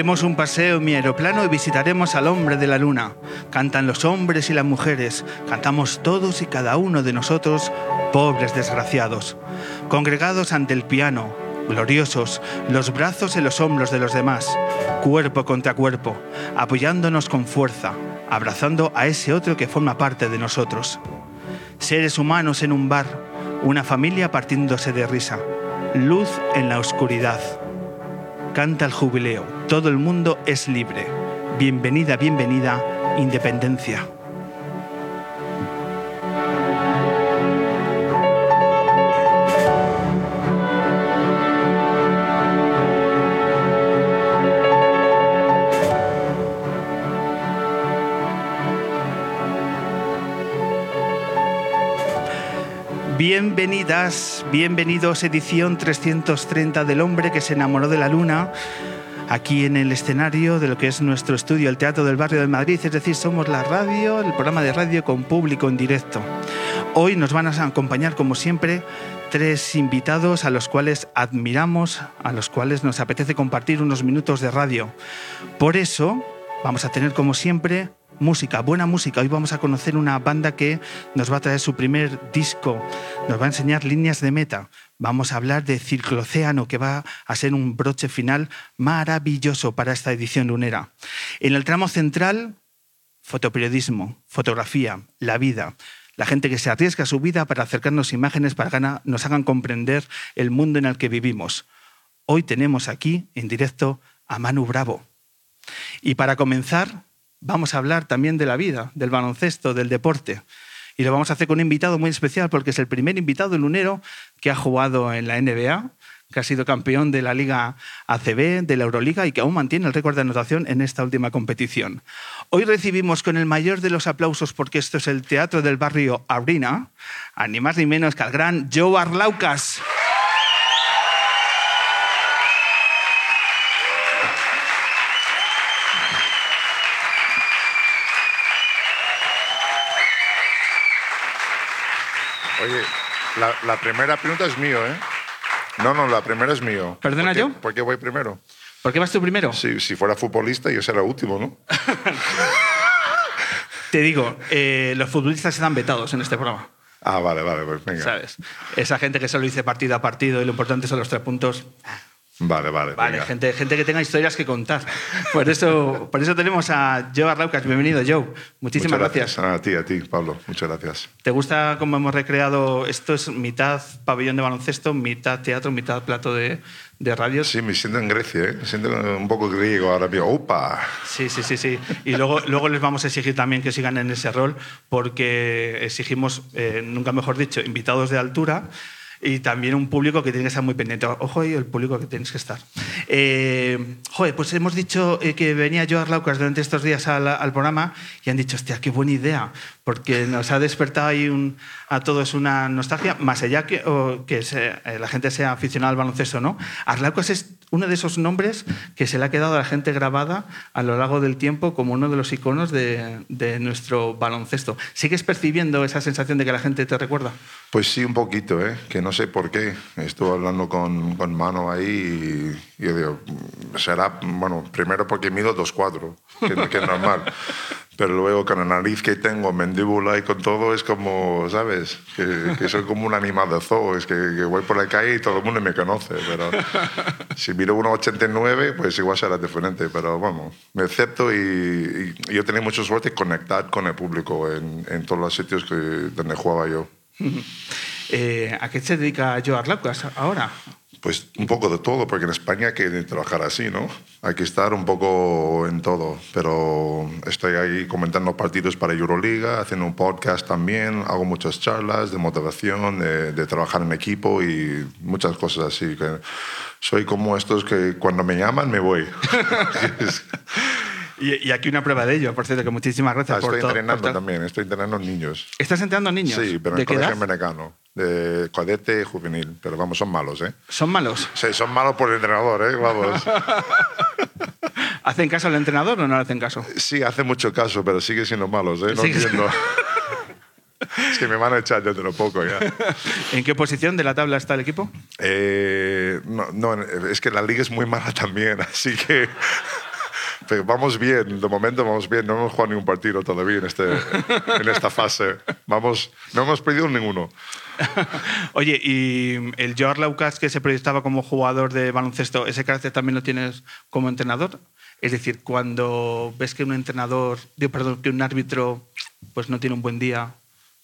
Demos un paseo en mi aeroplano y visitaremos al hombre de la luna. Cantan los hombres y las mujeres, cantamos todos y cada uno de nosotros, pobres desgraciados, congregados ante el piano, gloriosos, los brazos en los hombros de los demás, cuerpo contra cuerpo, apoyándonos con fuerza, abrazando a ese otro que forma parte de nosotros. Seres humanos en un bar, una familia partiéndose de risa, luz en la oscuridad. Canta el jubileo, todo el mundo es libre. Bienvenida, bienvenida, independencia. Bienvenidas, bienvenidos, edición 330 del hombre que se enamoró de la luna, aquí en el escenario de lo que es nuestro estudio, el Teatro del Barrio de Madrid, es decir, somos la radio, el programa de radio con público en directo. Hoy nos van a acompañar, como siempre, tres invitados a los cuales admiramos, a los cuales nos apetece compartir unos minutos de radio. Por eso vamos a tener, como siempre, música, buena música. Hoy vamos a conocer una banda que nos va a traer su primer disco, nos va a enseñar líneas de meta. Vamos a hablar de Circlocéano, que va a ser un broche final maravilloso para esta edición lunera. En el tramo central, fotoperiodismo, fotografía, la vida. La gente que se arriesga su vida para acercarnos imágenes para que nos hagan comprender el mundo en el que vivimos. Hoy tenemos aquí en directo a Manu Bravo. Y para comenzar, vamos a hablar también de la vida, del baloncesto, del deporte. Y lo vamos a hacer con un invitado muy especial porque es el primer invitado lunero que ha jugado en la NBA, que ha sido campeón de la Liga ACB, de la Euroliga y que aún mantiene el récord de anotación en esta última competición. Hoy recibimos con el mayor de los aplausos, porque esto es el Teatro del Barrio Abrina, ni más ni menos que al gran Joe Arlaucas. Oye, la, la primera pregunta es mío, ¿eh? No, no, la primera es mío. ¿Perdona ¿Por qué- yo? ¿Por qué voy primero? ¿Por qué vas tú primero? Si, si fuera futbolista, yo sería el último, ¿no? Te digo, eh, los futbolistas están vetados en este programa. Ah, vale, vale, pues venga. ¿Sabes? Esa gente que solo dice partido a partido y lo importante son los tres puntos. Vale, vale. Vale, venga. gente, gente que tenga historias que contar. Por eso, por eso tenemos a Joe Arlaucas. Bienvenido, Joe. Muchísimas Muchas gracias. A ti, a ti, Pablo. Muchas gracias. ¿Te gusta cómo hemos recreado? Esto es mitad pabellón de baloncesto, mitad teatro, mitad plato de, de radio. Sí, me siento en Grecia, ¿eh? Me siento un poco griego ahora mismo. ¡Opa! Sí, sí, sí, sí. Y luego, luego les vamos a exigir también que sigan en ese rol porque exigimos, eh, nunca mejor dicho, invitados de altura y también un público que tiene que estar muy pendiente. Ojo ahí el público que tienes que estar. Eh, joder, pues hemos dicho eh, que venía Joar Laucas durante estos días al, programa y han dicho, hostia, qué buena idea, porque nos ha despertado ahí un- a todos una nostalgia, más allá que, eh, la gente sea aficionada al baloncesto, ¿no? Arlaucas es uno de esos nombres que se le ha quedado a la gente grabada a lo largo del tiempo como uno de los iconos de, de nuestro baloncesto. ¿Sigues percibiendo esa sensación de que la gente te recuerda? Pues sí, un poquito, ¿eh? Que no sé por qué. Estuve hablando con, con Mano ahí y yo digo, será, bueno, primero porque mido 2'4", que, que es normal. pero luego con la nariz que tengo, mandíbula y con todo, es como, ¿sabes? Que, que soy como un animal de zoo, es que, que, voy por la calle y todo el mundo me conoce, pero si miro 1,89, pues igual será diferente, pero vamos, me acepto y, y yo tenía mucha suerte de conectar con el público en, en todos los sitios que, donde jugaba yo. Eh, ¿A qué se dedica Joe Arlaucas ahora? Pues un poco de todo, porque en España hay que trabajar así, ¿no? Hay que estar un poco en todo, pero estoy ahí comentando partidos para Euroliga, haciendo un podcast también, hago muchas charlas de motivación, de, trabajar en equipo y muchas cosas así. Soy como estos que cuando me llaman me voy. Y, y, aquí una prueba de ello, por cierto, que muchísimas gracias ah, por Estoy entrenando por también, estoy entrenando niños. ¿Estás entrenando niños? Sí, pero ¿De en qué colegio americano, de cadete y juvenil. Pero vamos, son malos, ¿eh? ¿Son malos? Sí, son malos por el entrenador, ¿eh? Vamos. ¿Hacen caso al entrenador o no le hacen caso? Sí, hace mucho caso, pero sigue siendo malos, ¿eh? No Sigue entiendo. es que me van a echar dentro de poco ya. ¿En qué posición de la tabla está el equipo? Eh, no, no, es que la liga es muy mala también, así que pero vamos bien, de momento vamos bien. No hemos jugado ningún partido todavía en, este, en esta fase. Vamos, no hemos perdido ninguno. Oye, ¿y el George Laucas que se proyectaba como jugador de baloncesto, ese carácter también lo tienes como entrenador? Es decir, cuando ves que un entrenador, digo, perdón, que un árbitro pues no tiene un buen día,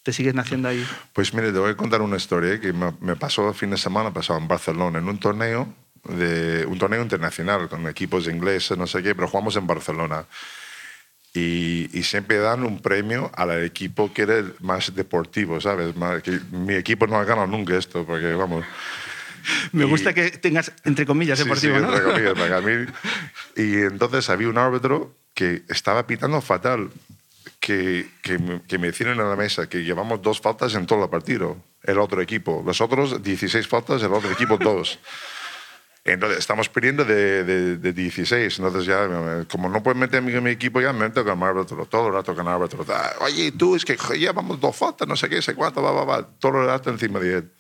¿te sigues naciendo ahí? Pues mire, te voy a contar una historia que me pasó el fin de semana pasado en Barcelona, en un torneo de un torneo internacional con equipos ingleses, no sé qué, pero jugamos en Barcelona. Y, y, siempre dan un premio al equipo que era más deportivo, ¿sabes? Más, que mi equipo no ha ganado nunca esto, porque vamos. Me y, gusta que tengas, entre comillas, deportivo, sí, ¿no? entre comillas, mí. Y entonces había un árbitro que estaba pitando fatal, que, que, que me hicieron en la mesa que llevamos dos faltas en todo el partido, el otro equipo. Los otros 16 faltas, el otro equipo dos. Entonces, estamos perdiendo de, de, de, 16. Entonces, ya, como no puedo meter en mi equipo, ya me meto con árbitro, todo el rato con árbitro. Oye, tú, es que llevamos dos faltas, no sé qué, sé cuánto, va, va, va. Todo el rato encima de él.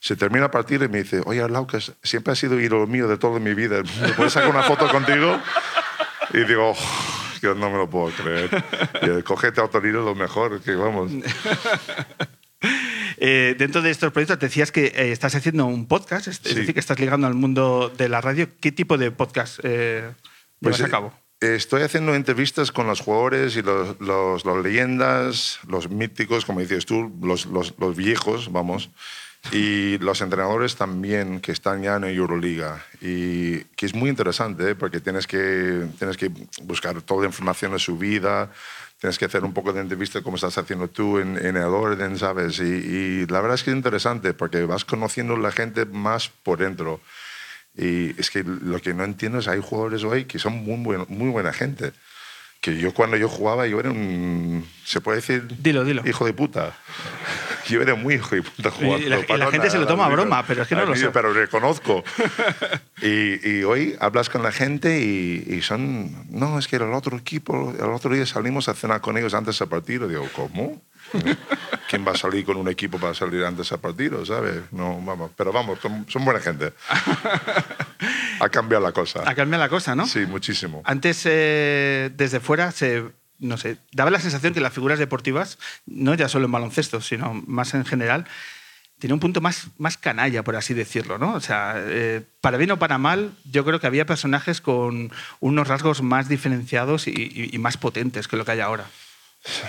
Se termina el partido y me dice, oye, Laucas, siempre ha sido ídolo mío de toda mi vida. ¿Me puedes sacar una foto contigo? Y digo, oh, yo no me lo puedo creer. Y cogete a otro lo mejor, que vamos. Eh, dentro de estos proyectos te decías que eh, estás haciendo un podcast, es, Sí. decir, que estás ligando al mundo de la radio. ¿Qué tipo de podcast eh, Pues, llevas a cabo? eh, Estoy haciendo entrevistas con los jugadores y los, los, los leyendas, los míticos, como dices tú, los, los, viejos, vamos, y los entrenadores también que están ya en Euroliga. Y que es muy interesante, ¿eh? porque tienes que, tienes que buscar toda la información de su vida, tienes que hacer un poco de entrevista como estás haciendo tú en, en el orden, ¿sabes? Y, y, la verdad es que es interesante porque vas conociendo a la gente más por dentro. Y es que lo que no entiendo es hay jugadores hoy que son muy, buen, muy buena gente. Que yo cuando yo jugaba, yo era un, se puede decir, dilo, dilo. hijo de puta. Yo era muy hijo de puta jugando. Y la, y la gente se lo toma a broma, pero es que no lo sé. Pero reconozco. y, y, hoy hablas con la gente y, y, son, no, es que era el otro equipo, el otro día salimos a cenar con ellos antes del partido. Digo, ¿cómo? ¿Quién va a salir con un equipo para salir antes del partido, sabes? No, vamos, pero vamos, son, son buena gente. ha cambiado la cosa. Ha cambiado la cosa, ¿no? Sí, muchísimo. Antes, eh, desde fuera, se, no sé, daba la sensación que las figuras deportivas, no ya solo en baloncesto, sino más en general, tenía un punto más, más canalla, por así decirlo, ¿no? O sea, eh, para bien o para mal, yo creo que había personajes con unos rasgos más diferenciados y, más potentes que lo que hay ahora.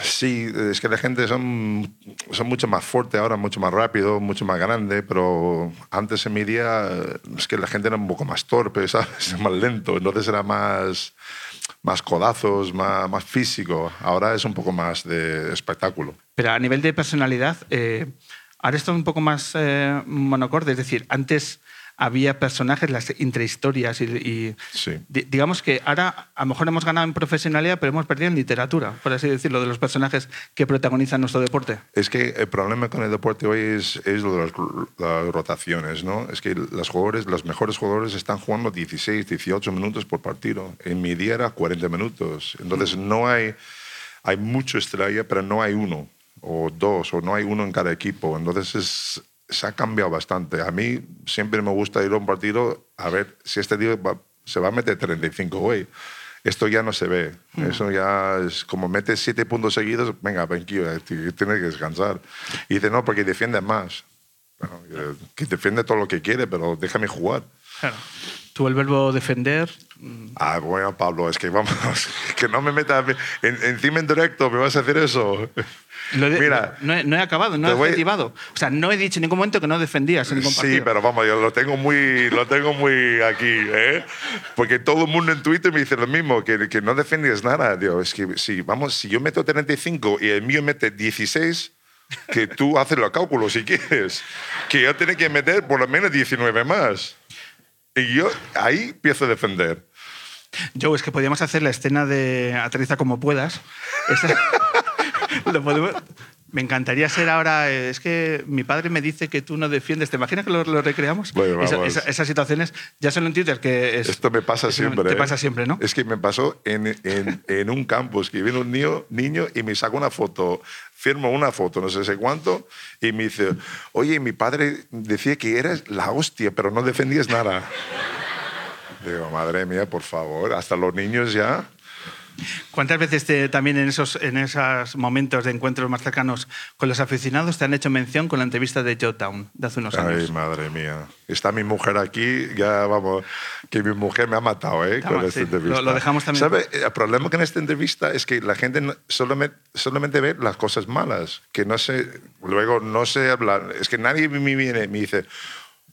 Sí, es que la gente son, son mucho más fuerte ahora, mucho más rápido, mucho más grande, pero antes en mi día es que la gente era un poco más torpe, ¿sabes? Más lento, entonces era más, más codazos, más, más físico. Ahora es un poco más de espectáculo. Pero a nivel de personalidad, eh, ahora esto es un poco más eh, monocorde, es decir, antes había personajes, las intrahistorias y, y sí. digamos que ahora a lo mejor hemos ganado en profesionalidad, pero hemos perdido en literatura, por así decirlo, de los personajes que protagonizan nuestro deporte. Es que el problema con el deporte hoy es, es lo de las, las, rotaciones, ¿no? Es que los jugadores, los mejores jugadores están jugando 16, 18 minutos por partido. En mi día era 40 minutos. Entonces no hay, hay mucho estrella, pero no hay uno o dos, o no hay uno en cada equipo. Entonces es, se ha cambiado bastante. A mí siempre me gusta ir a un partido a ver si este tío va, se va a meter 35 hoy. Esto ya no se ve. Eso ya es como metes siete puntos seguidos, venga, tranquilo, eh, tienes que descansar. Y dice, no, porque defiende más. Bueno, eh, que defiende todo lo que quiere, pero déjame jugar. Claro. Tú el verbo defender, Ah, bueno, Pablo, es que vamos, que no me metas en- encima en directo, me vas a hacer eso. lo de- Mira, no, he, no he acabado, no he voy- adjetivado. O sea, no he dicho en ningún momento que no defendías en ningún Sí, pero vamos, yo lo tengo muy, lo tengo muy aquí, ¿eh? Porque todo el mundo en Twitter me dice lo mismo, que, que no defiendes nada. Digo, es que si, vamos, si yo meto 35 y el mío mete 16, que tú haces los cálculos si quieres, que yo tengo que meter por lo menos 19 más. Y yo ahí empiezo a defender. Joe, es que podíamos hacer la escena de Aterriza como puedas. Lo podemos- Me encantaría ser ahora. eh, Es que mi padre me dice que tú no defiendes. ¿Te imaginas que lo, lo recreamos? Bueno, Esa- vamos. esa- esas situaciones ya son en Twitter que es. Esto me pasa es- siempre. Te ¿eh? pasa siempre, ¿no? Es que me pasó en, en, en un campus que viene un niño, niño y me saca una foto, firmo una foto, no sé sé cuánto, y me dice, oye, mi padre decía que eras la hostia, pero no defendías nada. Digo, madre mía, por favor, hasta los niños ya. ¿Cuántas veces te- también en esos, en esos momentos de encuentros más cercanos con los aficionados te han hecho mención con la entrevista de Joe Town de hace unos Ay, años? madre mía. Está mi mujer aquí, ya vamos, que mi mujer me ha matado ¿eh? Con esta sí. entrevista. Lo- lo dejamos también. ¿Sabe? El problema con esta entrevista es que la gente solamente, solamente ve las cosas malas, que no sé, luego no sé hablar. Es que nadie me viene y me dice,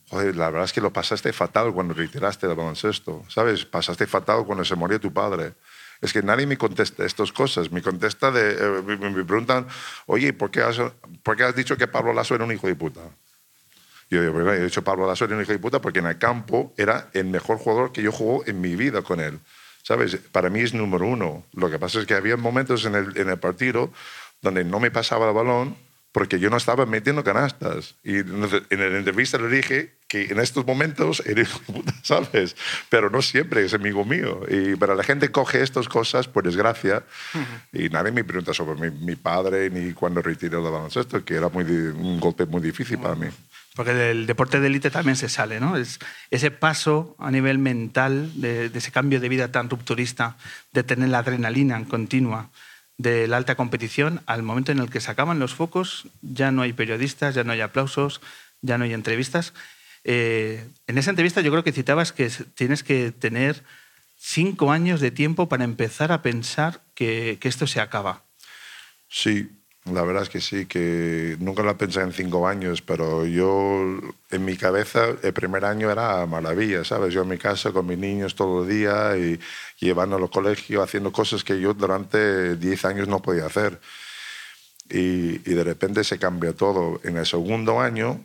joder, la verdad es que lo pasaste fatal cuando retiraste del baloncesto, ¿sabes? Pasaste fatal cuando se murió tu padre. Es que nadie me contesta estas cosas. Me contesta de, eh, me, preguntan, oye, ¿por qué, has, ¿por qué has dicho que Pablo Lasso era un hijo de puta? Yo digo, he dicho Pablo Lasso era un hijo de puta porque en el campo era el mejor jugador que yo jugó en mi vida con él. ¿Sabes? Para mí es número uno. Lo que pasa es que había momentos en el, en el partido donde no me pasaba el balón porque yo no estaba metiendo canastas. Y en la entrevista le dije que en estos momentos puta, ¿sabes? Pero no siempre es amigo mío. Y, pero la gente coge estas cosas, por desgracia, y nadie me pregunta sobre mi, mi padre ni cuando retiré el baloncesto, que era muy, un golpe muy difícil para mí. Porque del deporte de élite también se sale, ¿no? Es ese paso a nivel mental de, de ese cambio de vida tan rupturista, de tener la adrenalina en continua de la alta competición, al momento en el que se acaban los focos, ya no hay periodistas, ya no hay aplausos, ya no hay entrevistas. Eh, en esa entrevista yo creo que citabas que tienes que tener cinco años de tiempo para empezar a pensar que, que esto se acaba. Sí, la verdad es que sí, que nunca lo pensé en cinco años, pero yo en mi cabeza el primer año era maravilla, ¿sabes? Yo en mi casa con mis niños todo el día y, llevando al colegio, haciendo cosas que yo durante 10 años no podía hacer. Y, y de repente se cambia todo. En el segundo año,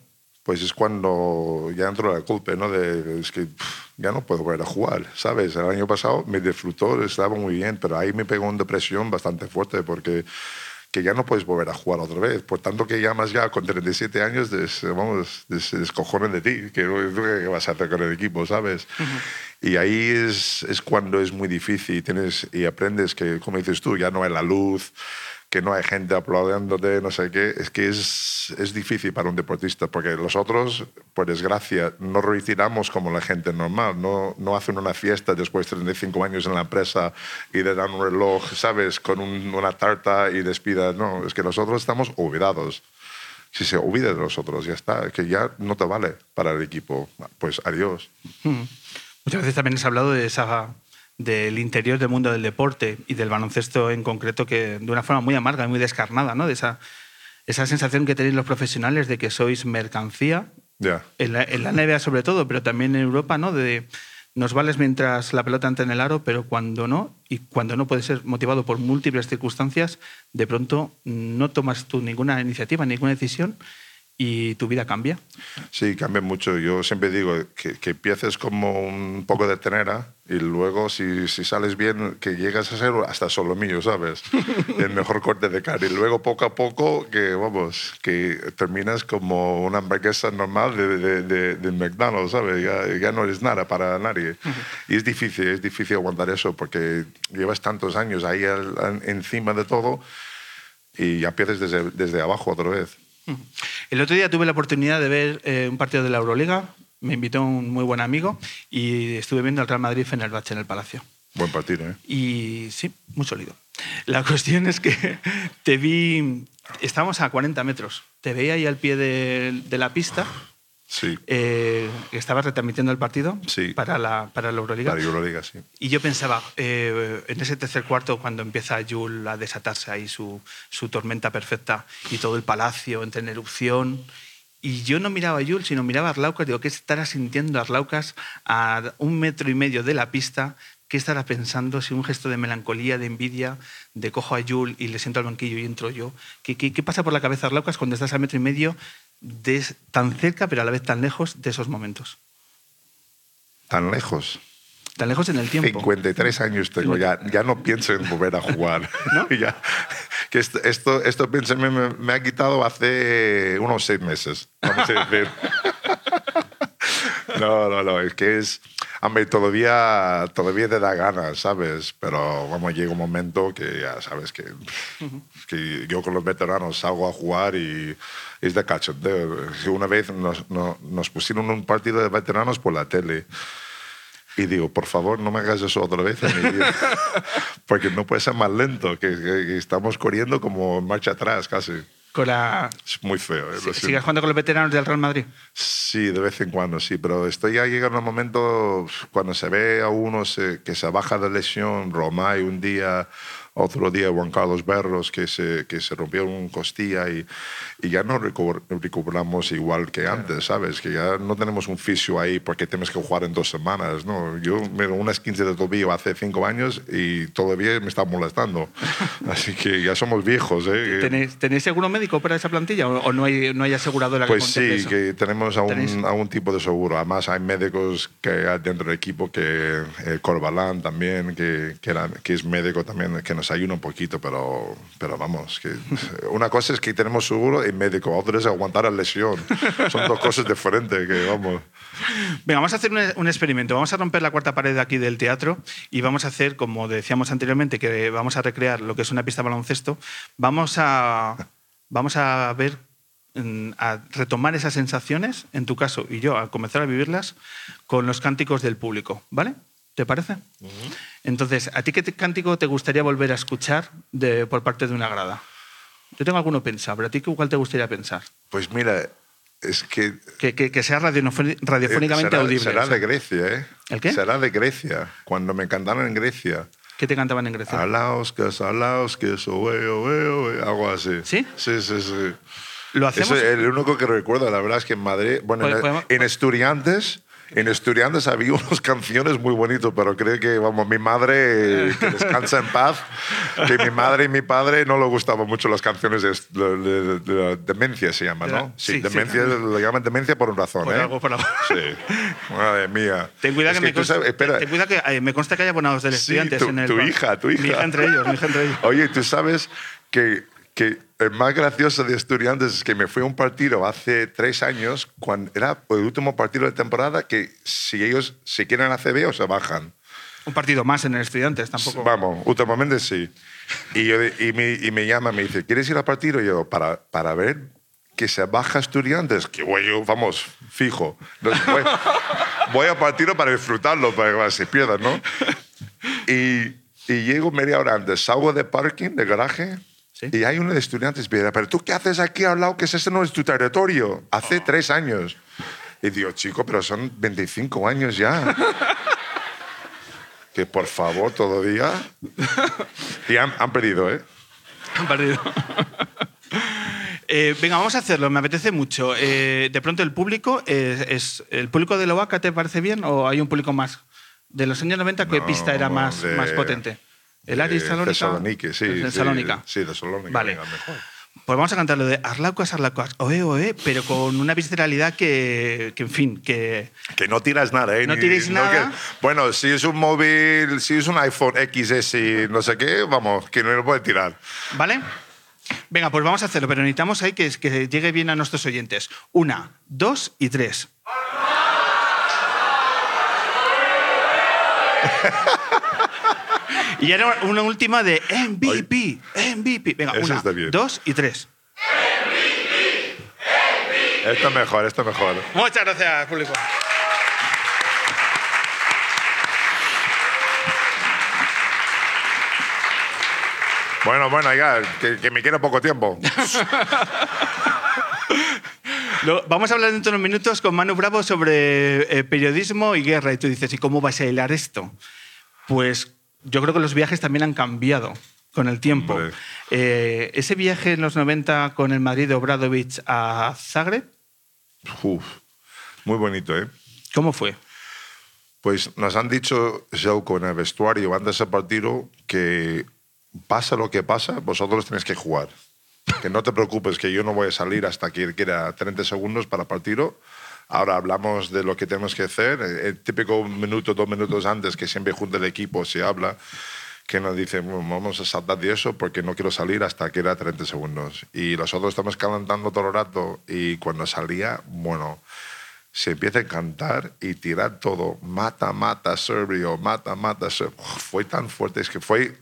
pues es cuando ya entró la culpa, ¿no? De, es que pff, ya no puedo volver a jugar, ¿sabes? El año pasado me disfrutó, estaba muy bien, pero ahí me pegó una depresión bastante fuerte porque que ya no puedes volver a jugar otra vez. Por tanto, que llamas ya con 37 años, des, vamos, des- descojonen de ti. Que, ¿tú ¿Qué vas a hacer con el equipo, sabes? Y ahí es, es cuando es muy difícil tienes, y aprendes que, como dices tú, ya no hay la luz, que no hay gente aplaudiéndote, no sé qué. Es que es, es difícil para un deportista, porque los otros, por desgracia, no retiramos como la gente normal. No, no hacen una fiesta después de 35 años en la empresa y le dan un reloj, ¿sabes? Con un- una tarta y despida. No, es que nosotros estamos olvidados. Si se olvida de nosotros, ya está, que ya no te vale para el equipo. Pues adiós. Mm. Muchas veces también has hablado de esa, del interior del mundo del deporte y del baloncesto en concreto, que de una forma muy amarga y muy descarnada, ¿no? De esa, esa sensación que tenéis los profesionales de que sois mercancía, Ya. en la, en la NBA sobre todo, pero también en Europa, ¿no? De nos vales mientras la pelota entra en el aro, pero cuando no, y cuando no puede ser motivado por múltiples circunstancias, de pronto no tomas tú ninguna iniciativa, ninguna decisión y tu vida cambia. Sí, cambia mucho. Yo siempre digo que, que empieces como un poco de tenera y luego, si, si sales bien, que llegas a ser hasta solo mío, ¿sabes? El mejor corte de carne. Y luego, poco a poco, que vamos, que terminas como una hamburguesa normal de, de, de, de McDonald's, ¿sabes? Ya, ya no eres nada para nadie. Y es difícil, es difícil aguantar eso porque llevas tantos años ahí al- al- encima de todo y ya empiezas desde, desde abajo otra vez. El otro día tuve la oportunidad de ver eh, un partido de la Euroliga, me invitó un muy buen amigo y estuve viendo al Real Madrid en el Bache en el Palacio. Buen partido, ¿eh? Y sí, muy sólido. La cuestión es que te vi, estábamos a 40 metros, te veía ahí al pie de, de la pista, Sí. eh, estabas retransmitiendo el partido Sí. para, la, para la Euroliga. Para Euroliga, sí. Y yo pensaba, eh, en ese tercer cuarto, cuando empieza Jul a desatarse ahí su, su tormenta perfecta y todo el palacio entra en erupción, y yo no miraba a Jul, sino miraba a Arlaucas, digo, ¿qué estará sintiendo Arlaucas a un metro y medio de la pista? ¿Qué estará pensando? Si un gesto de melancolía, de envidia, de cojo a Jul y le siento al banquillo y entro yo. ¿Qué, qué, qué pasa por la cabeza de Arlaucas cuando estás a metro y medio, de, tan cerca pero a la vez tan lejos de esos momentos? Tan lejos. Tan lejos en el tiempo. 53 años tengo, ya, ya no pienso en volver a jugar. Ya, que esto, esto, esto me- me ha quitado hace unos seis meses, vamos a decir. No, no, no, es que es... Hombre, todavía, todavía te da ganas, ¿sabes? Pero vamos, llega un momento que ya sabes que, que yo con los veteranos salgo a jugar y es de cachondeo. Una vez nos, pusieron un partido de veteranos por la tele. Y digo, por favor, no me hagas eso otra vez en mi vida. Porque no puede ser más lento, que, que- que estamos corriendo como en marcha atrás casi. Con la, Es muy feo. ¿eh? ¿Sigues jugando con los veteranos del Real Madrid? Sí, de vez en cuando, sí, pero estoy ya llegando un momento cuando se ve a uno que se baja de lesión, Romay un día, otro día Juan Carlos Berros, que se, que se rompió un costilla y, y ya no recu- recuperamos igual que antes, ¿sabes? Que ya no tenemos un fisio ahí porque tenemos que jugar en dos semanas, ¿no? Yo me unas 15 de tobillo hace cinco años y todavía me está molestando. Así que ya somos viejos, ¿eh? ¿Tenéis, tenéis seguro médico para esa plantilla o, o no, hay, no hay aseguradora que Pues sí, eso? que tenemos a un, a un tipo de seguro. Además, hay médicos que hay dentro del equipo, que eh, Corbalán también, que, que, era- que es médico también, que nos ayuda un poquito, pero, pero vamos, que una cosa es que tenemos seguro y médico, otra es aguantar la lesión. Son dos cosas diferentes, que vamos. Venga, vamos a hacer un, experimento. Vamos a romper la cuarta pared aquí del teatro y vamos a hacer, como decíamos anteriormente, que vamos a recrear lo que es una pista de baloncesto. Vamos a, vamos a ver, mm, a retomar esas sensaciones, en tu caso y yo, a comenzar a vivirlas con los cánticos del público, ¿vale? ¿Te parece? Entonces, ¿a ti qué cántico te gustaría volver a escuchar de, por parte de una grada? Yo tengo alguno pensado, pero ¿a ti cuál te gustaría pensar? Pues mira, es que Que, que- que sea radiofoni- radiofónicamente será, audible. será o sea, de Grecia, ¿eh? ¿El qué? Será de Grecia, cuando me cantaron en Grecia. ¿Qué te cantaban en Grecia? Alauskas, alauskas, oe, oe, oe, algo así. ¿Sí? Sí, sí, sí. Lo hacemos. Eso es el único que recuerdo, la verdad es que en Madrid, bueno, Pues- en, en Estudiantes, en Estudiantes había unas canciones muy bonitas, pero creo que, vamos, mi madre, que descansa en paz, que mi madre y mi padre no le gustaban mucho las canciones de, de- de- de- de demencia, se llama, ¿no? sí, Sí, sí. demencia, lo llaman demencia por una razón, Por ¿eh? algo, por algo. Sí, madre mía. Ten cuidado Es que, me tú consta, sabes- espera, ten cuidado que me consta que hay abonados del Sí, estudiantes tu, en el tu hija, tu hija. Mi hija entre ellos, mi hija entre ellos. Oye, tú sabes que, que el más gracioso de estudiantes es que me fui a un partido hace tres años, cuando era el último partido de temporada, que si ellos se quieren ACB o se bajan. Un partido más en el estudiantes, tampoco. Vamos, últimamente sí. Y, yo- y, me, y me llama, me dice, ¿quieres ir al partido? Y yo, para, para ver que se baja estudiantes, que voy yo, vamos, fijo. Voy, voy al partido para disfrutarlo, para que se pierdan, ¿no? Y, y llego media hora antes, salgo de parking, de garaje, Sí. y hay uno de estudiantes, dice, pero tú qué haces aquí al lado, que ese no es tu territorio? Hace tres años. Y digo, chico, pero son 25 años ya. que por favor, todavía. Y han, han perdido, ¿eh? Un partido. Eh, venga, vamos a hacerlo, me apetece mucho. Eh, de pronto el público, eh, es, ¿el público de Lovaca te parece bien o hay un público más? De los años 90, ¿qué No, pista era más, de- más potente? ¿El Aris de Salónica? Sí. Tesalónica. Sí, Tesalónica. Vale. venga, mejor. Pues vamos a cantar lo de Arlaucas, Arlaucas, oe, oe, pero con una visceralidad que, que en fin, que... Que no tiras nada, ¿eh? No tiréis nada. que- bueno, si es un móvil, si es un iPhone XS y no sé qué, vamos, que no lo puede tirar. ¿Vale? Venga, pues vamos a hacerlo, pero necesitamos ahí que, que llegue bien a nuestros oyentes. Una, dos y tres. y ahora una última de MVP, MVP. Venga, Eso una, está bien. dos y tres. Esto mejor, esto mejor. Muchas gracias, público. Bueno, bueno, ya, que, que me queda poco tiempo. Lo- vamos a hablar dentro de unos minutos con Manu Bravo sobre eh, periodismo y guerra. Y tú dices, ¿y cómo vais a hilar esto? Pues yo creo que los viajes también han cambiado con el tiempo. Eh, ese viaje en los 90 con el Madrid de Obradovic a Zagreb, Uf, muy bonito, ¿eh? ¿cómo fue? Pues nos han dicho, Zelko, en el vestuario antes del partido que pasa lo que pasa, vosotros tenéis que jugar. Que no te preocupes, que yo no voy a salir hasta que queda 30 segundos para el partido. Ahora hablamos de lo que tenemos que hacer. El típico minuto, dos minutos antes, que siempre junto el equipo se habla, que nos dice, "Bueno, vamos a saltar de eso porque no quiero salir hasta que era 30 segundos. Y nosotros estamos calentando todo el rato y cuando salía, bueno, se empieza a cantar y tirar todo. Mata, mata, Serbio, mata, mata, Serbio. Fue tan fuerte, es que fue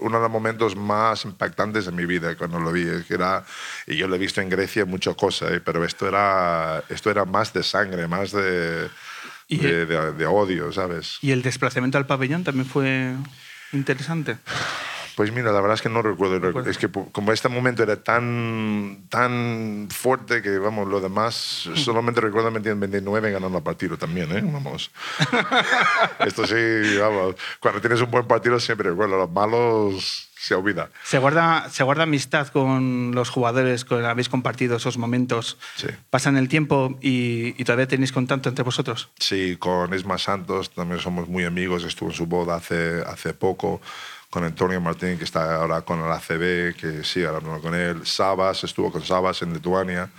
uno de los momentos más impactantes de mi vida cuando lo vi. Es que era, y yo lo he visto en Grecia muchas cosas, ¿eh? pero esto era, esto era más de sangre, más de, Y- de, de- de odio, ¿sabes? ¿Y el desplazamiento al pabellón también fue interesante? Pues mira, la verdad es que no recuerdo. Es que como este momento era tan, tan fuerte que, vamos, lo demás, solamente recuerdo en 29 ganando el partido también, ¿eh? Vamos. Esto sí, vamos. Cuando tienes un buen partido siempre recuerdo. Los malos se olvida. ¿Se guarda, ¿Se guarda amistad con los jugadores con habéis compartido esos momentos? Sí. ¿Pasan el tiempo y, y todavía tenéis contacto entre vosotros? Sí, con Isma Santos también somos muy amigos. Estuvo en su boda hace, hace poco. Con Antonio Martín, que está ahora con el ACB, que sí, ahora hablando con él. Sabas, estuvo con Sabas en Lituania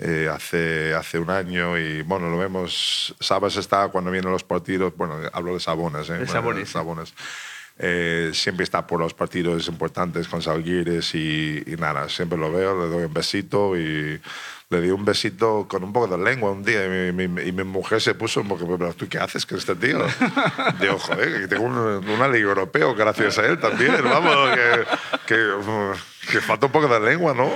eh, hace, hace un año. Y bueno, lo vemos. Sabas está cuando vienen los partidos. Bueno, hablo de Sabonas. ¿eh? De Bueno, sí. Sabonas. Eh, siempre está por los partidos importantes con Salguires y, y nada, siempre lo veo, le doy un besito y le di un besito con un poco de lengua un día y mi, mi- y mi mujer se puso un poco, pero tú qué haces con este tío? Digo, joder, que tengo un, una liga europeo gracias a él también, vamos, que, que, que falta un poco de lengua, ¿no?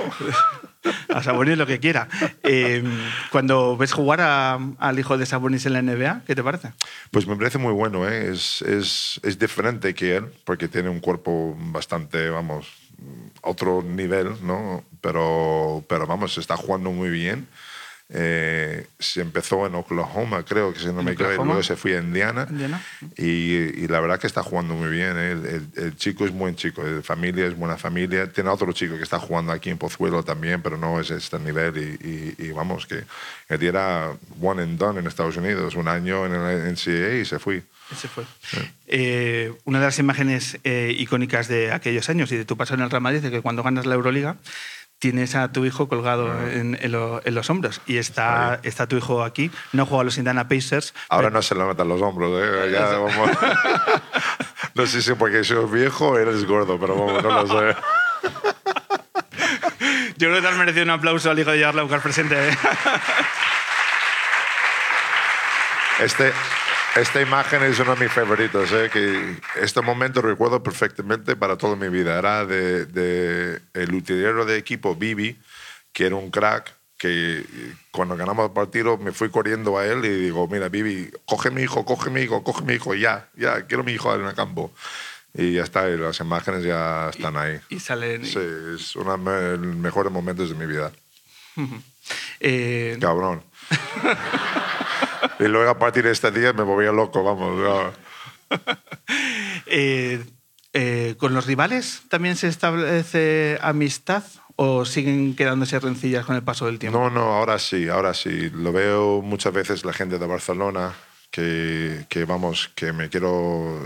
A Sabonis lo que quiera. Eh, cuando ves jugar a- al hijo de Sabonis en la NBA, ¿qué te parece? Pues me parece muy bueno, ¿eh? es, es, es diferente que él, porque tiene un cuerpo bastante, vamos, otro nivel, ¿no? Pero, pero vamos, está jugando muy bien. Eh, se empezó en Oklahoma, creo que si no ¿En me equivoco, luego se fue a Indiana. Indiana. Y, y la verdad que está jugando muy bien. ¿eh? El, el- el chico es buen chico, de familia es buena familia. Tiene otro chico que está jugando aquí en Pozuelo también, pero no es este nivel. Y, y- y vamos, que día era one and done en Estados Unidos, un año en el NCAA y se fue. Ese fue. Eh, una de las imágenes eh, icónicas de aquellos años y de tu paso en el Real Madrid es que cuando ganas la Euroliga tienes a tu hijo colgado Ah. en, en lo- en los hombros y está, está tu hijo aquí. No juega a los Indiana Pacers. Ahora pero- no se le notan los hombros. ¿eh? Ya, vamos. no sé si porque soy viejo o eres gordo, pero vamos, no lo sé. Yo creo que te has merecido un aplauso al hijo de Jarla Lucas presente. ¿eh? Este, esta imagen es uno de mis favoritos. ¿eh? Que este momento recuerdo perfectamente para toda mi vida. Era de, de el utilero de equipo Bibi, que era un crack. Que cuando ganamos el partido me fui corriendo a él y digo: Mira, Bibi, coge mi hijo, coge mi hijo, coge mi hijo, ya, ya, quiero mi hijo en el campo. Y ya está, y las imágenes ya están ahí. Y salen. Sí, es uno de los mejores momentos de mi vida. Eh, Cabrón. y luego a partir de este día me volvía loco, vamos. eh, eh, ¿Con los rivales también se establece amistad o siguen quedándose rencillas con el paso del tiempo? No, no, ahora sí, ahora sí. Lo veo muchas veces la gente de Barcelona que, que vamos, que me quiero,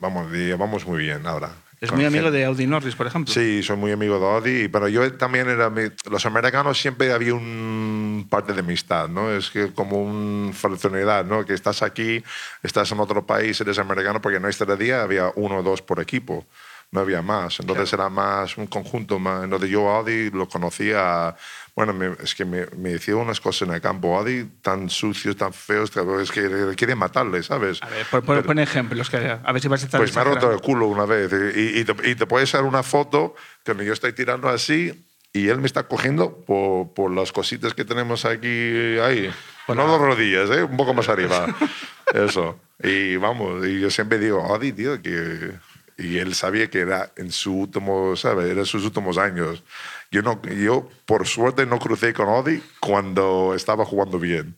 vamos, vamos muy bien ahora. Es muy amigo gente- de Audi Norris, por ejemplo. Sí, soy muy amigo de Audi, pero yo también era... Los americanos siempre había un parte de amistad, ¿no? Es que como una fraternidad, ¿no? Que estás aquí, estás en otro país, eres americano, porque en este día había uno o dos por equipo, no había más. Entonces era más un conjunto más. Entonces yo Audi lo conocía... Bueno, me- es que me, me decía unas cosas en el campo, Audi, tan sucios, tan feos, es que quiere matarle, ¿sabes? A ver, pon- Pero- pon ejemplos, que, a ver si vas a estar pues me ha roto el culo una vez. Y, y te, y te puedes hacer una foto que yo estoy tirando así y él me está cogiendo por, por las cositas que tenemos aquí, ahí. Por no las rodillas, ¿eh? un poco más arriba. Eso. Y vamos, y yo siempre digo, Adi, tío, que... Y él sabía que era en su último, ¿sabes? Era sus últimos años. Yo, no, yo, por suerte, no crucé con Odi cuando estaba jugando bien.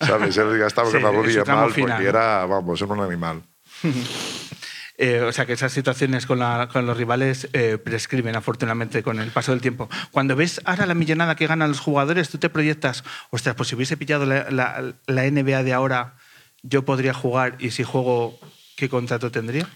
¿Sabes? Él ya estaba Sí, con la rodilla mal final, porque ¿no? era, vamos, era un animal. Eh, o sea que esas situaciones con, la- con los rivales eh, prescriben afortunadamente con el paso del tiempo. Cuando ves ahora la millonada que ganan los jugadores, tú te proyectas, ostras, pues si hubiese pillado la, la- la NBA de ahora, yo podría jugar y si juego, ¿qué contrato tendría?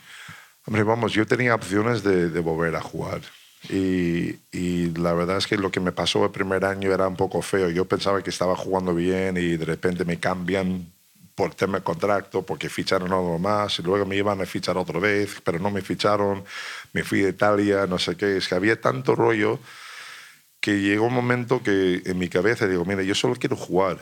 Hombre, vamos, yo tenía opciones de, de volver a jugar. Y, y la verdad es que lo que me pasó el primer año era un poco feo. Yo pensaba que estaba jugando bien y de repente me cambian por tema de contrato porque ficharon algo más y luego me iban a fichar otra vez, pero no me ficharon. Me fui de Italia, no sé qué. Es que había tanto rollo que llegó un momento que en mi cabeza digo, mira, yo solo quiero jugar,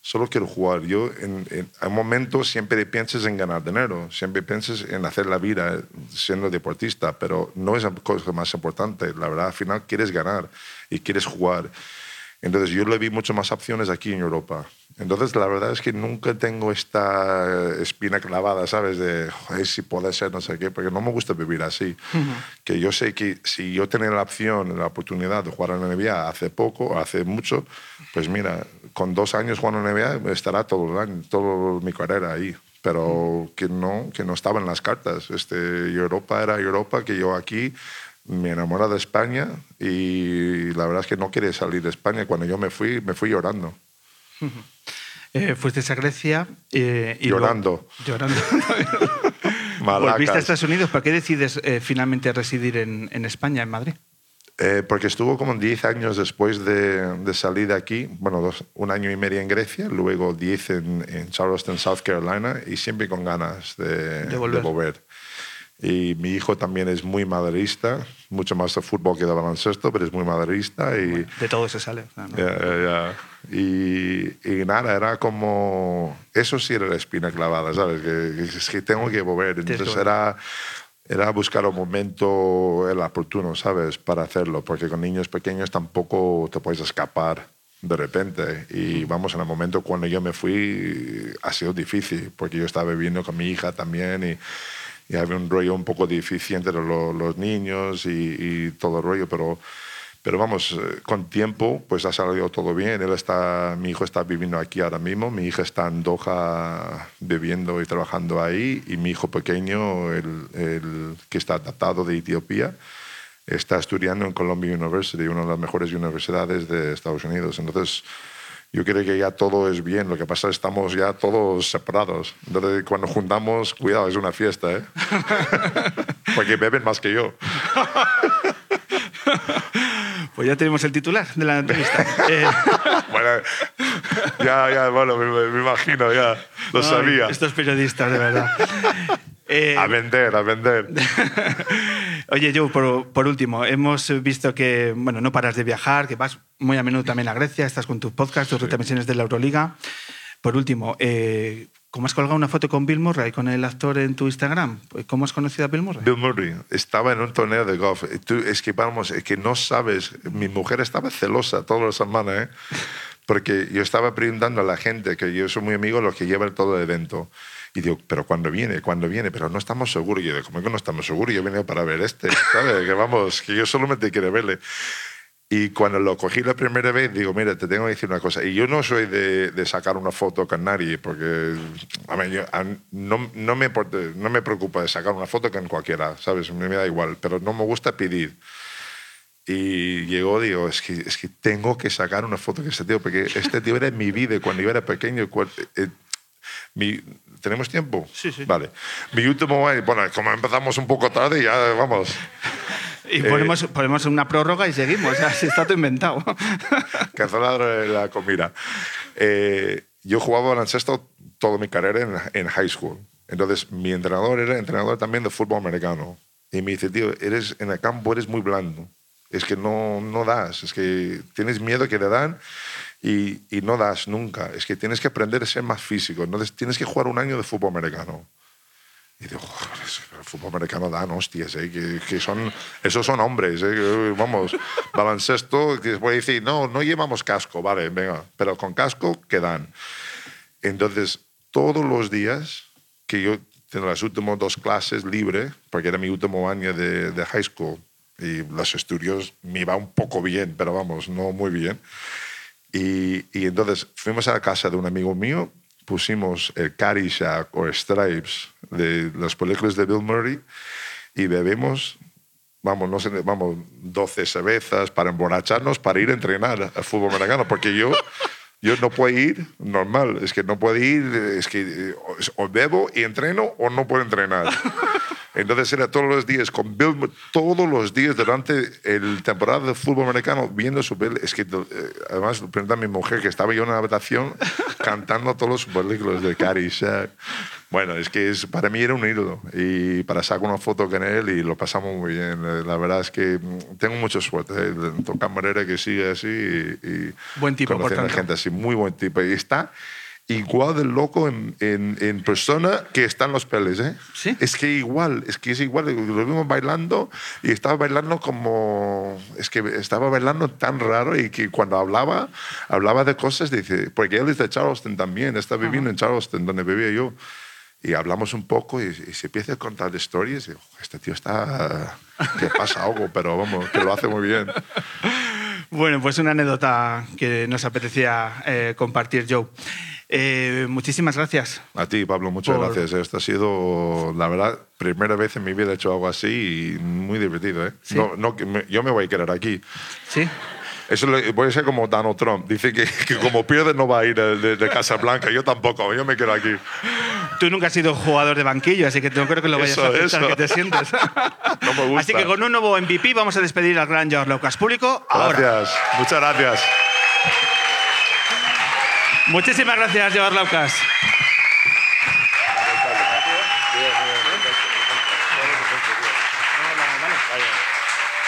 solo quiero jugar. Yo en, en, a un momento siempre piensas en ganar dinero, siempre piensas en hacer la vida siendo deportista, pero no es la cosa más importante. La verdad, al final quieres ganar y quieres jugar. Entonces yo le vi muchas más opciones aquí en Europa. Entonces la verdad es que nunca tengo esta espina clavada, ¿sabes? De, joder, si puede ser, no sé qué, porque no me gusta vivir así. Que yo sé que si yo tenía la opción, la oportunidad de jugar en la NBA hace poco, hace mucho, pues mira, con dos años jugando en la NBA estará todo el año, toda mi carrera ahí. Pero que no, que no estaba en las cartas. Este, Europa era Europa, que yo aquí me enamoré de España y la verdad es que no quería salir de España. Cuando yo me fui, me fui llorando. Eh, fuiste a Grecia eh, y Llorando. luego- llorando. Volviste a Estados Unidos. ¿Por qué decides eh, finalmente residir en, en España, en Madrid? Porque estuvo como 10 años después de, de salir de aquí, bueno, dos- un año y medio en Grecia, luego 10 en, en Charleston, South Carolina, y siempre con ganas de, De volver. de volver. Y mi hijo también es muy madridista, mucho más de fútbol que de baloncesto, pero es muy madridista. Y, De todo se sale. Ya, ya, ya. Y, y nada, era como... Eso sí era la espina clavada, ¿sabes? Que, es que tengo que volver. Entonces era, era buscar un momento el oportuno, ¿sabes? Para hacerlo, porque con niños pequeños tampoco te puedes escapar de repente. Y vamos, en el momento cuando yo me fui ha sido difícil, porque yo estaba viviendo con mi hija también y, y había un rollo un poco difícil entre lo- los niños y, y todo el rollo, pero... Pero vamos, eh, con tiempo, pues ha salido todo bien. Él está, mi hijo está viviendo aquí ahora mismo, mi hija está en Doha viviendo y trabajando ahí, y mi hijo pequeño, el, el que está adaptado de Etiopía, está estudiando en Columbia University, una de las mejores universidades de Estados Unidos. Entonces, yo creo que ya todo es bien. Lo que pasa es que estamos ya todos separados. Entonces, cuando juntamos, cuidado, es una fiesta, ¿eh? Porque beben más que yo. Pues ya tenemos el titular de la entrevista. Eh, Bueno, ya, ya, bueno, me, me imagino, ya, lo sabía. Estos periodistas, de verdad. Eh, A vender, a vender. Oye, Joe, por, por último, hemos visto que bueno, no paras de viajar, que vas muy a menudo también a Grecia, estás con tus podcasts, tus retransmisiones de la Euroliga. Por último, eh, ¿cómo has colgado una foto con Bill Murray, con el actor en tu Instagram? ¿Cómo has conocido a Bill Murray? Bill Murray estaba en un torneo de golf. Tú, es que vamos, es que no sabes. Mi mujer estaba celosa toda la semana, ¿eh? Porque yo estaba preguntando a la gente, que yo soy muy amigo de los que llevan todo el evento. Y digo, pero ¿cuándo viene? ¿Cuándo viene? Pero no estamos seguros. Y yo digo, ¿cómo que no estamos seguros? Yo vine para ver este, ¿sabes? Que vamos, que yo solamente quiero verle. Y cuando lo cogí la primera vez, digo, mira, te tengo que decir una cosa. Y yo no soy de, de sacar una foto con nadie, porque a mí, yo- a- no, no, me, no me preocupa de sacar una foto con cualquiera, ¿sabes? Me da igual, pero no me gusta pedir. Y llegó, digo, es que, es que tengo que sacar una foto con este tío, porque este tío era mi vida cuando yo era pequeño. cual- eh, mi- ¿Tenemos tiempo? Sí, sí. Vale. Mi último bueno, como empezamos un poco tarde, ya vamos. Y ponemos, ponemos una prórroga y seguimos. O sea, si está todo inventado. cancelar la comida. Eh, yo jugaba baloncesto toda mi carrera en, en high school. Entonces, mi entrenador era entrenador también de fútbol americano. Y me dice, tío, eres, en el campo eres muy blando. Es que no, no das. Es que tienes miedo que te dan y, y no das nunca. Es que tienes que aprender a ser más físico. Entonces, tienes que jugar un año de fútbol americano. Y digo, "Joder, eso- el fútbol americano dan hostias, ¿eh? que, que son, esos son hombres, ¿eh? que, vamos, baloncesto, que voy a decir, no, no llevamos casco, vale, venga, pero con casco, ¿qué dan? Entonces, todos los días que yo tengo las últimas dos clases libre, porque era mi último año de, de high school. Y los estudios me iba un poco bien, pero vamos, no muy bien. Y, y entonces fuimos a la casa de un amigo mío, pusimos el Caddyshack o Stripes de las películas de Bill Murray y bebemos, vamos, no sé, vamos, 12 cervezas para emborracharnos, para ir a entrenar al fútbol americano, porque yo, yo no puedo ir normal, es que no puedo ir, es que eh, o bebo y entreno o no puedo entrenar. Entonces era todos los días con Bill, todos los días durante el temporada de fútbol americano viendo su película. Es que eh, además pregunta a mi mujer que estaba yo en la habitación cantando todos los películas de Caddyshack. Bueno, es que es, para mí era un ídolo y para sacar una foto con él y lo pasamos muy bien. La verdad es que mm, tengo mucha suerte eh, de tocar manera que sigue así y, y Buen tipo, por tanto. gente así, muy buen tipo. Y está igual de loco en, en, en persona que está en los peles, ¿eh? ¿Sí? Es que igual, es que es igual. Lo vimos bailando y estaba bailando como. Es que estaba bailando tan raro y que cuando hablaba, hablaba de cosas, dice. Porque él es de Charleston también, está viviendo en Charleston, donde vivía yo. Y hablamos un poco y, y se empieza a contar historias. Y, "Oh, este tío está. que pasa algo, pero vamos, que lo hace muy bien. Bueno, pues una anécdota que nos apetecía eh, compartir, Joe. Eh, muchísimas gracias. A ti, Pablo, muchas Por- gracias. Esto ha sido, la verdad, primera vez en mi vida he hecho algo así y muy divertido. ¿eh? Sí. No, no, yo me voy a quedar aquí. ¿Sí? Eso a ser como Donald Trump. Dice que, que como pierde no va a ir de, de, Casa Blanca. Yo tampoco, yo me quedo aquí. Tú nunca has sido jugador de banquillo, así que no creo que lo vayas Eso, a aceptar que te sientes. No me gusta. Así que con un nuevo MVP vamos a despedir al gran George Lucas público. Ahora. Gracias, muchas gracias. Muchísimas gracias, George Lucas.